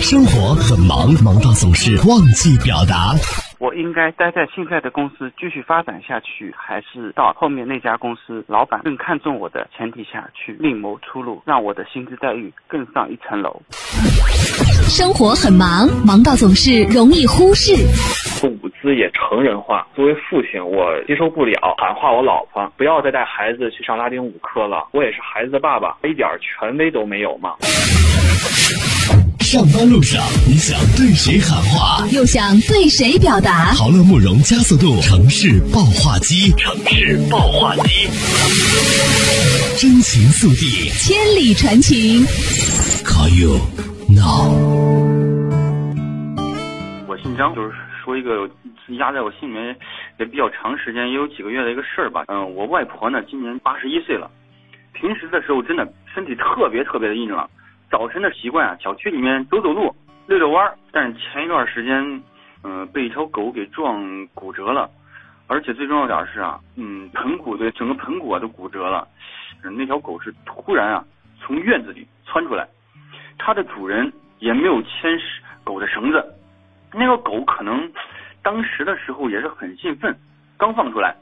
生活很忙，忙到总是忘记表达。我应该待在现在的公司继续发展下去，还是到后面那家公司老板更看重我的前提下去另谋出路，让我的薪资待遇更上一层楼？生活很忙，忙到总是容易忽视。舞姿也成人化，作为父亲，我接受不了喊话我老婆，不要再带孩子去上拉丁舞课了。我也是孩子的爸爸，一点权威都没有吗？上班路上，你想对谁喊话，又想对谁表达？豪乐慕容加速度城市爆话机，城市爆话机，真情速递，千里传情。Call you now。我姓张，就是说一个压在我心里面也比较长时间，也有几个月的一个事儿吧。嗯，我外婆呢，今年八十一岁了，平时的时候真的身体特别特别的硬朗。早晨的习惯啊，小区里面走走路、遛遛弯儿。但是前一段时间，嗯，被一条狗给撞骨折了，而且最重要点是啊，嗯，盆骨的整个盆骨啊都骨折了。那条狗是突然啊从院子里窜出来，它的主人也没有牵狗的绳子。那个狗可能当时的时候也是很兴奋，刚放出来。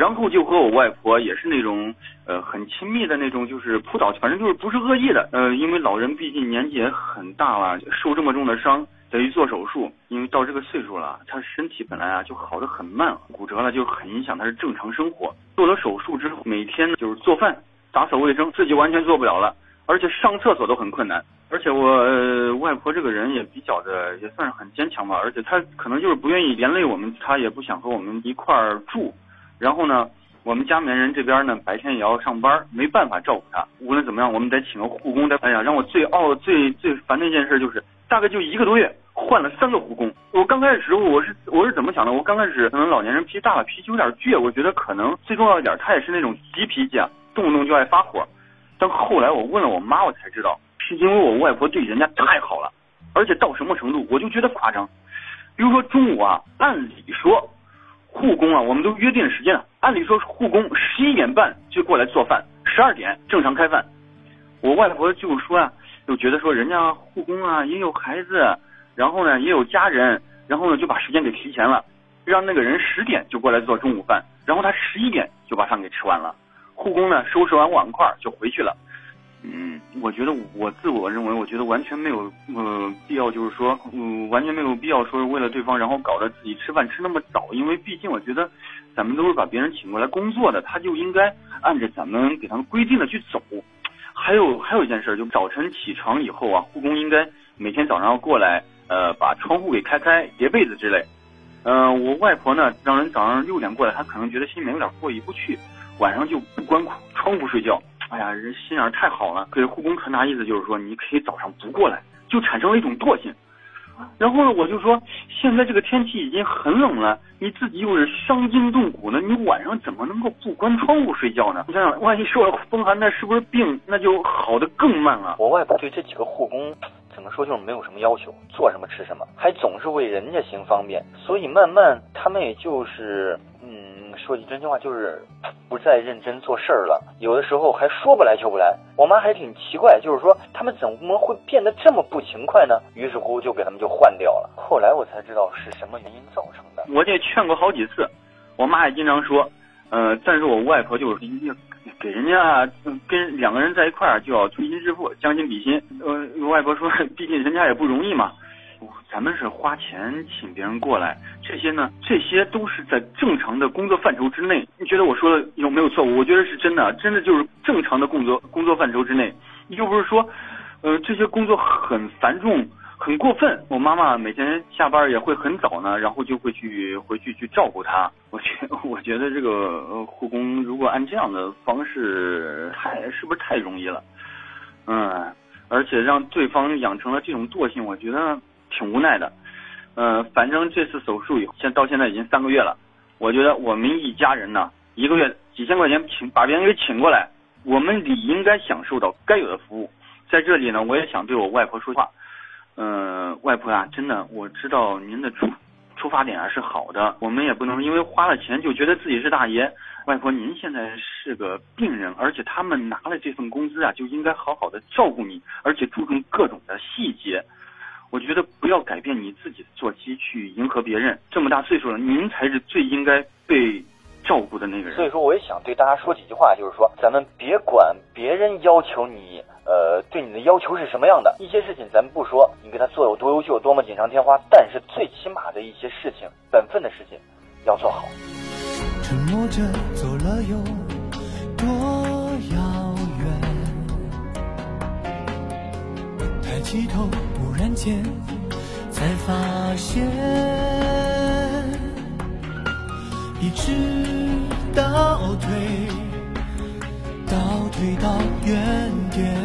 然后就和我外婆也是那种呃很亲密的那种，就是扑倒，反正就是不是恶意的。呃，因为老人毕竟年纪也很大了，受这么重的伤，得去做手术。因为到这个岁数了，他身体本来啊就好的很慢，骨折了就很影响他的正常生活。做了手术之后，每天就是做饭、打扫卫生，自己完全做不了了，而且上厕所都很困难。而且我呃、外婆这个人也比较的也算是很坚强吧，而且她可能就是不愿意连累我们，她也不想和我们一块儿住。然后呢，我们家里面人这边呢，白天也要上班，没办法照顾他。无论怎么样，我们得请个护工。哎呀，让我最懊、最最烦的一件事就是，大概就一个多月，换了三个护工。我刚开始，我是我是怎么想的？我刚开始可能老年人脾气大了，脾气有点倔。我觉得可能最重要一点，他也是那种急脾气啊，动不动就爱发火。但后来我问了我妈，我才知道，是因为我外婆对人家太好了，而且到什么程度，我就觉得夸张。比如说中午啊，按理说。护工啊，我们都约定时间了。按理说，护工十一点半就过来做饭，十二点正常开饭。我外婆就说啊，就觉得说人家护工啊也有孩子，然后呢也有家人，然后呢就把时间给提前了，让那个人十点就过来做中午饭，然后他十一点就把饭给吃完了。护工呢收拾完碗筷就回去了。嗯，我觉得我自我认为，我觉得完全没有呃必要，就是说，嗯，完全没有必要说为了对方，然后搞得自己吃饭吃那么早，因为毕竟我觉得咱们都是把别人请过来工作的，他就应该按着咱们给他们规定的去走。还有还有一件事，就早晨起床以后啊，护工应该每天早上要过来，呃，把窗户给开开，叠被子之类。嗯，我外婆呢，让人早上六点过来，她可能觉得心里面有点过意不去，晚上就不关 窗户睡觉。哎呀，人心眼太好了，给护工传达意思就是说，你可以早上不过来，就产生了一种惰性。然后呢，我就说，现在这个天气已经很冷了，你自己又是伤筋动骨的，你晚上怎么能够不关窗户睡觉呢？你想想，万一受了风寒，那是不是病那就好的更慢了？我外婆对这几个护工，怎么说就是没有什么要求，做什么吃什么，还总是为人家行方便，所以慢慢他们也就是，嗯，说句真心话，就是。不再认真做事儿了，有的时候还说不来就不来。我妈还挺奇怪，就是说他们怎么会变得这么不勤快呢？于是乎就给他们就换掉了。后来我才知道是什么原因造成的。我也劝过好几次，我妈也经常说，呃，但是我外婆就是给人家跟两个人在一块儿就要推心置腹、将心比心。呃，外婆说，毕竟人家也不容易嘛。咱们是花钱请别人过来，这些呢，这些都是在正常的工作范畴之内。你觉得我说的有没有错误？我觉得是真的，真的就是正常的工作工作范畴之内。又不是说，呃，这些工作很繁重、很过分。我妈妈每天下班也会很早呢，然后就会去回去去照顾她。我觉我觉得这个护工如果按这样的方式，太是不是太容易了？嗯，而且让对方养成了这种惰性，我觉得。挺无奈的，嗯，反正这次手术以后，现到现在已经三个月了。我觉得我们一家人呢，一个月几千块钱请把别人给请过来，我们理应该享受到该有的服务。在这里呢，我也想对我外婆说话，嗯，外婆啊，真的，我知道您的出出发点啊是好的，我们也不能因为花了钱就觉得自己是大爷。外婆，您现在是个病人，而且他们拿了这份工资啊，就应该好好的照顾你，而且注重各种的细节。我觉得不要改变你自己的作息去迎合别人。这么大岁数了，您才是最应该被照顾的那个人。所以说，我也想对大家说几句话，就是说，咱们别管别人要求你，呃，对你的要求是什么样的，一些事情咱们不说，你给他做有多优秀，多么锦上添花，但是最起码的一些事情，本分的事情要做好。沉默着走了有多遥远？抬起头，忽然间才发现，一直倒退，倒退到原点，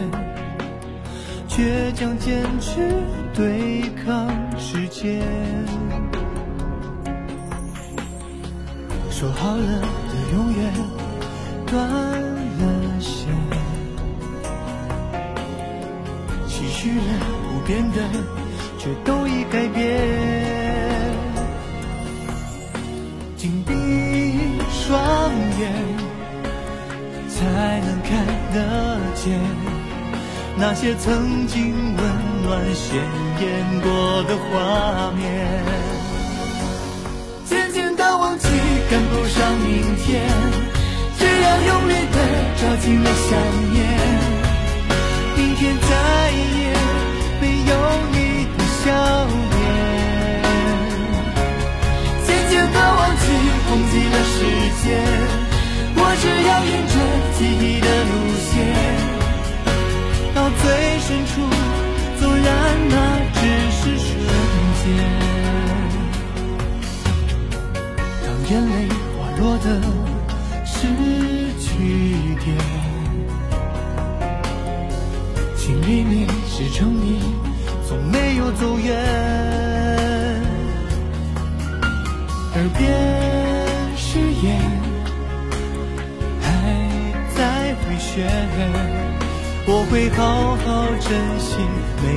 倔强坚持对抗时间。说好了的永远断了线，期许了变的，却都已改变。紧闭双眼，才能看得见那些曾经温暖鲜艳过的画面。渐渐的忘记，赶不上明天，只要用力的抓紧了想念，明天我只要沿着记忆的路线，到最深处，纵然那只是瞬间。当眼泪滑落的是句点，心里面是证明从没有走远，耳边誓言还在回旋，我会好好珍惜每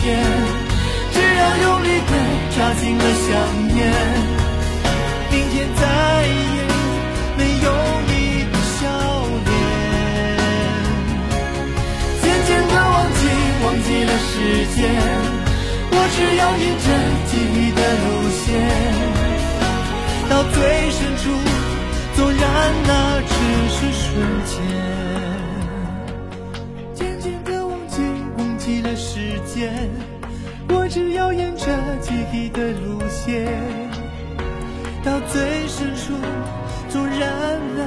天，只要用力的抓紧了想念，明天再也没有你的笑脸。渐渐的忘记，忘记了时间，我只要沿着记忆的路线，到最深处，纵然那只是瞬间。间，我只要沿着记忆的路线，到最深处，纵然那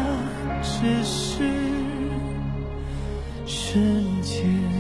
只是瞬间。